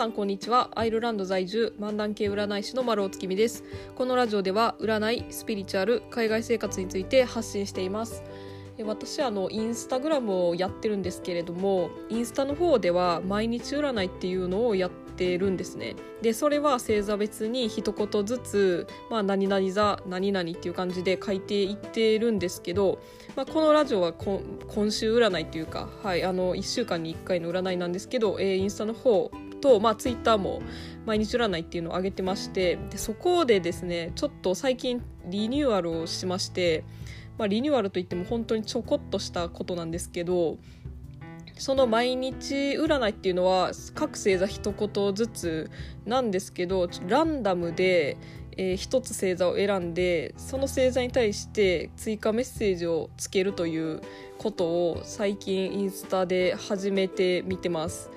さんこんにちは。アイルランド在住漫談系占い師の丸尾月見です。このラジオでは占いスピリチュアル海外生活について発信しています。私あのインスタグラムをやってるんですけれどもインスタの方では毎日占いっていうのをやってるんですね。でそれは星座別に一言ずつ、まあ、何々座何々っていう感じで書いていってるんですけど、まあ、このラジオは今週占いっていうか、はい、あの1週間に1回の占いなんですけど、えー、インスタの方と、まあ、ツイッターも毎日占いっていうのを上げてましてでそこでですねちょっと最近リニューアルをしまして、まあ、リニューアルといっても本当にちょこっとしたことなんですけどその毎日占いっていうのは各星座一言ずつなんですけどランダムで、えー、一つ星座を選んでその星座に対して追加メッセージをつけるということを最近インスタで始めてみてます。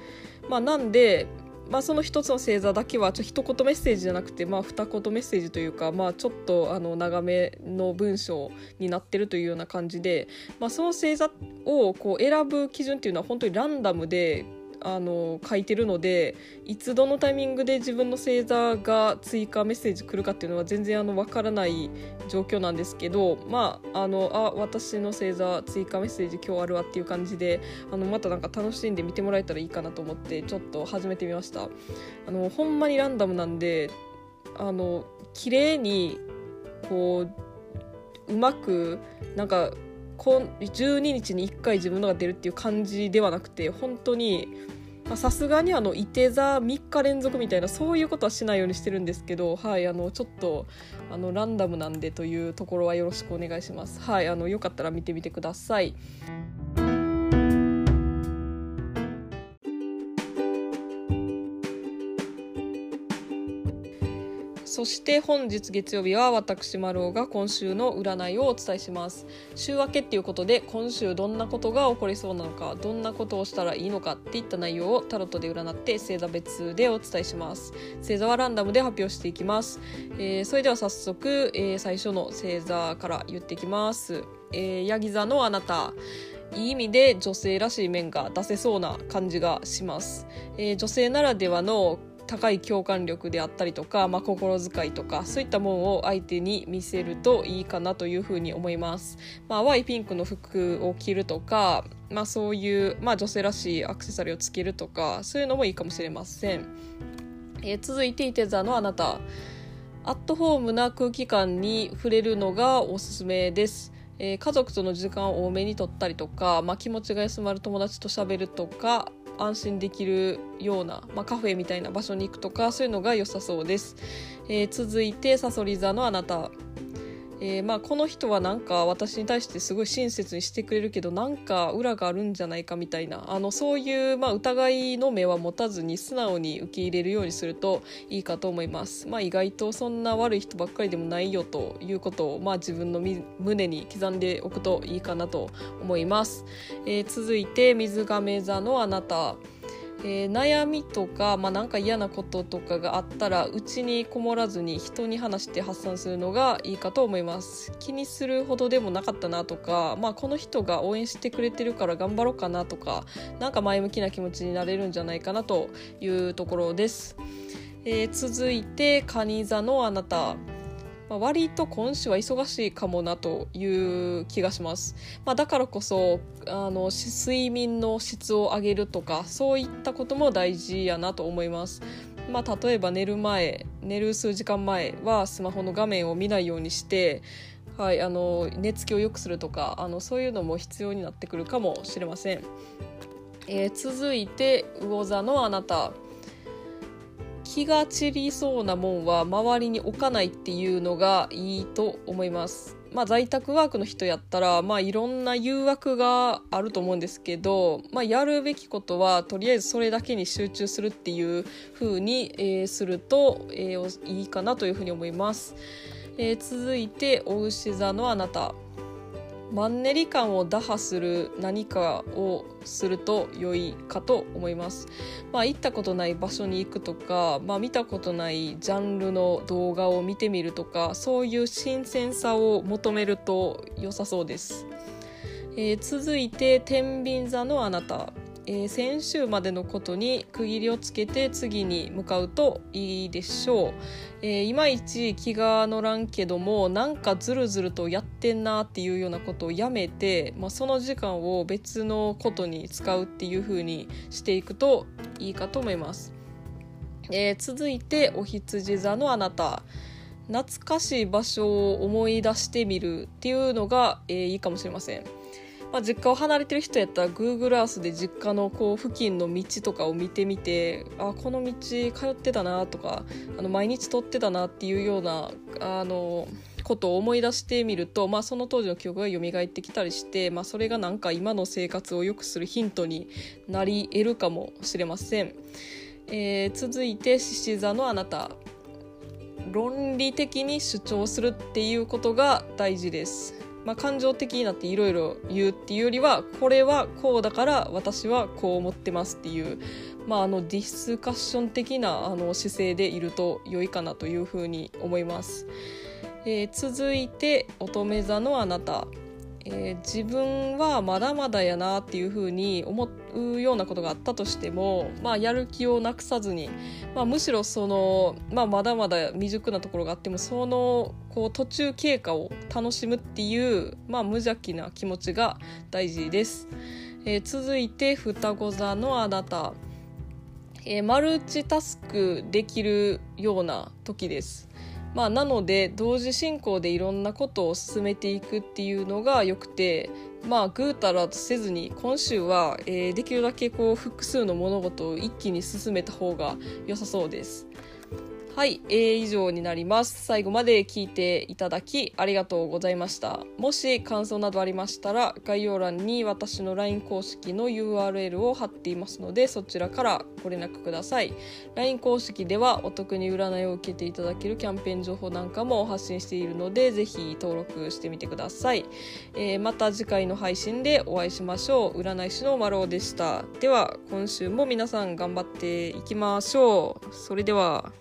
まあ、なんで、まあ、その一つの星座だけはちょ一言メッセージじゃなくて、まあ、二言メッセージというか、まあ、ちょっとあの長めの文章になってるというような感じで、まあ、その星座をこう選ぶ基準っていうのは本当にランダムであの書いてるのでいつどのタイミングで自分の星座が追加メッセージ来るかっていうのは全然あの分からない状況なんですけどまああのあ私の星座追加メッセージ今日あるわっていう感じであのまたなんか楽しんで見てもらえたらいいかなと思ってちょっと始めてみました。あのほんまにランダムなんであの綺麗にこううまくなんか12日に1回自分のが出るっていう感じではなくて本当にさすがにあのいて座3日連続みたいなそういうことはしないようにしてるんですけど、はい、あのちょっとあのランダムなんでというところはよろしくお願いします。はい、あのよかったら見てみてください。そして本日月曜日は私丸尾が今週の占いをお伝えします。週明けっていうことで今週どんなことが起こりそうなのかどんなことをしたらいいのかっていった内容をタロットで占って星座別でお伝えします。星座はランダムで発表していきます、えー、それでは早速、えー、最初の星座から言っていきます、えー、ヤギ座のあなた。いい意味で女性らしい面が出せそうな感じがします、えー、女性ならではの高い共感力であったりとか、まあ、心遣いとかそういったものを相手に見せるといいかなというふうに思います。まあ、淡いピンクの服を着るとか、まあ、そういう、まあ、女性らしいアクセサリーをつけるとかそういうのもいいかもしれません。えー、続いていて座のあなたアットホームな空気感に触れるのがおすすめです。えー、家族との時間を多めにとったりとか、まあ、気持ちが休まる友達と喋るとか安心できるような、まあ、カフェみたいな場所に行くとかそういうのが良さそうです、えー、続いてさそり座のあなた。えー、まあ、この人はなんか私に対してすごい親切にしてくれるけどなんか裏があるんじゃないかみたいな。あのそういう、まあ、疑いの目は持たずに素直に受け入れるようにするといいかと思います、まあ、意外とそんな悪い人ばっかりでもないよということを、まあ、自分の胸に刻んでおくといいかなと思います、えー、続いて水亀座のあなた。えー、悩みとか、まあ、なんか嫌なこととかがあったらうちにこもらずに人に話して発散するのがいいかと思います。気にするほどでもなかったなとか、まあ、この人が応援してくれてるから頑張ろうかなとかなんか前向きな気持ちになれるんじゃないかなというところです、えー、続いて蟹座のあなた。まあ、割と今週は忙しいかもなという気がします、まあ、だからこそあの睡眠の質を上げるとかそういったことも大事やなと思います。まあ、例えば寝る前寝る数時間前はスマホの画面を見ないようにしてはい、あの寝つきを良くするとかあのそういうのも必要になってくるかもしれません、えー、続いて魚座のあなた。気が散りそうなもんは周りに置かないっていうのがいいと思います。まあ、在宅ワークの人やったら、まあ、いろんな誘惑があると思うんですけど、まあ、やるべきことはとりあえずそれだけに集中するっていう風に、えー、すると、えー、いいかなというふうに思います。えー、続いて、お牛座のあなた。マンネリ感を打破する何かをすると良いかと思います。まあ、行ったことない場所に行くとか、まあ、見たことないジャンルの動画を見てみるとかそういう新鮮さを求めると良さそうです。えー、続いて天秤座のあなたえー、先週までのことに区切りをつけて次に向かうといいでしょう、えー、いまいち気が乗らんけどもなんかずるずるとやってんなっていうようなことをやめて、まあ、その時間を別のことに使うっていう風にしていくといいかと思います、えー、続いてお羊座のあなた。懐かしい場所を思い出してみるっていうのが、えー、いいかもしれません。まあ、実家を離れてる人やったら Google Earth で実家のこう付近の道とかを見てみてあこの道通ってたなとかあの毎日通ってたなっていうようなあのことを思い出してみると、まあ、その当時の記憶が蘇ってきたりして、まあ、それがなんか今の生活を良くするヒントになり得るかもしれません。えー、続いて獅子座のあなた論理的に主張するっていうことが大事ですまあ、感情的になっていろいろ言うっていうよりはこれはこうだから私はこう思ってますっていう、まあ、あのディスカッション的なあの姿勢でいると良いかなというふうに思います。えー、続いて乙女座のあなたえー、自分はまだまだやなっていうふうに思うようなことがあったとしても、まあ、やる気をなくさずに、まあ、むしろその、まあ、まだまだ未熟なところがあってもそのこう途中経過を楽しむっていう、まあ、無邪気な気持ちが大事です。えー、続いて双子座のあなた、えー、マルチタスクできるような時です。まあ、なので同時進行でいろんなことを進めていくっていうのがよくてまあぐうたらとせずに今週は、えー、できるだけこう複数の物事を一気に進めた方が良さそうです。はい、えー、以上になります。最後まで聞いていただきありがとうございました。もし感想などありましたら、概要欄に私の LINE 公式の URL を貼っていますので、そちらからご連絡ください。LINE 公式ではお得に占いを受けていただけるキャンペーン情報なんかも発信しているので、ぜひ登録してみてください。えー、また次回の配信でお会いしましょう。占い師の丸尾でした。では、今週も皆さん頑張っていきましょう。それでは。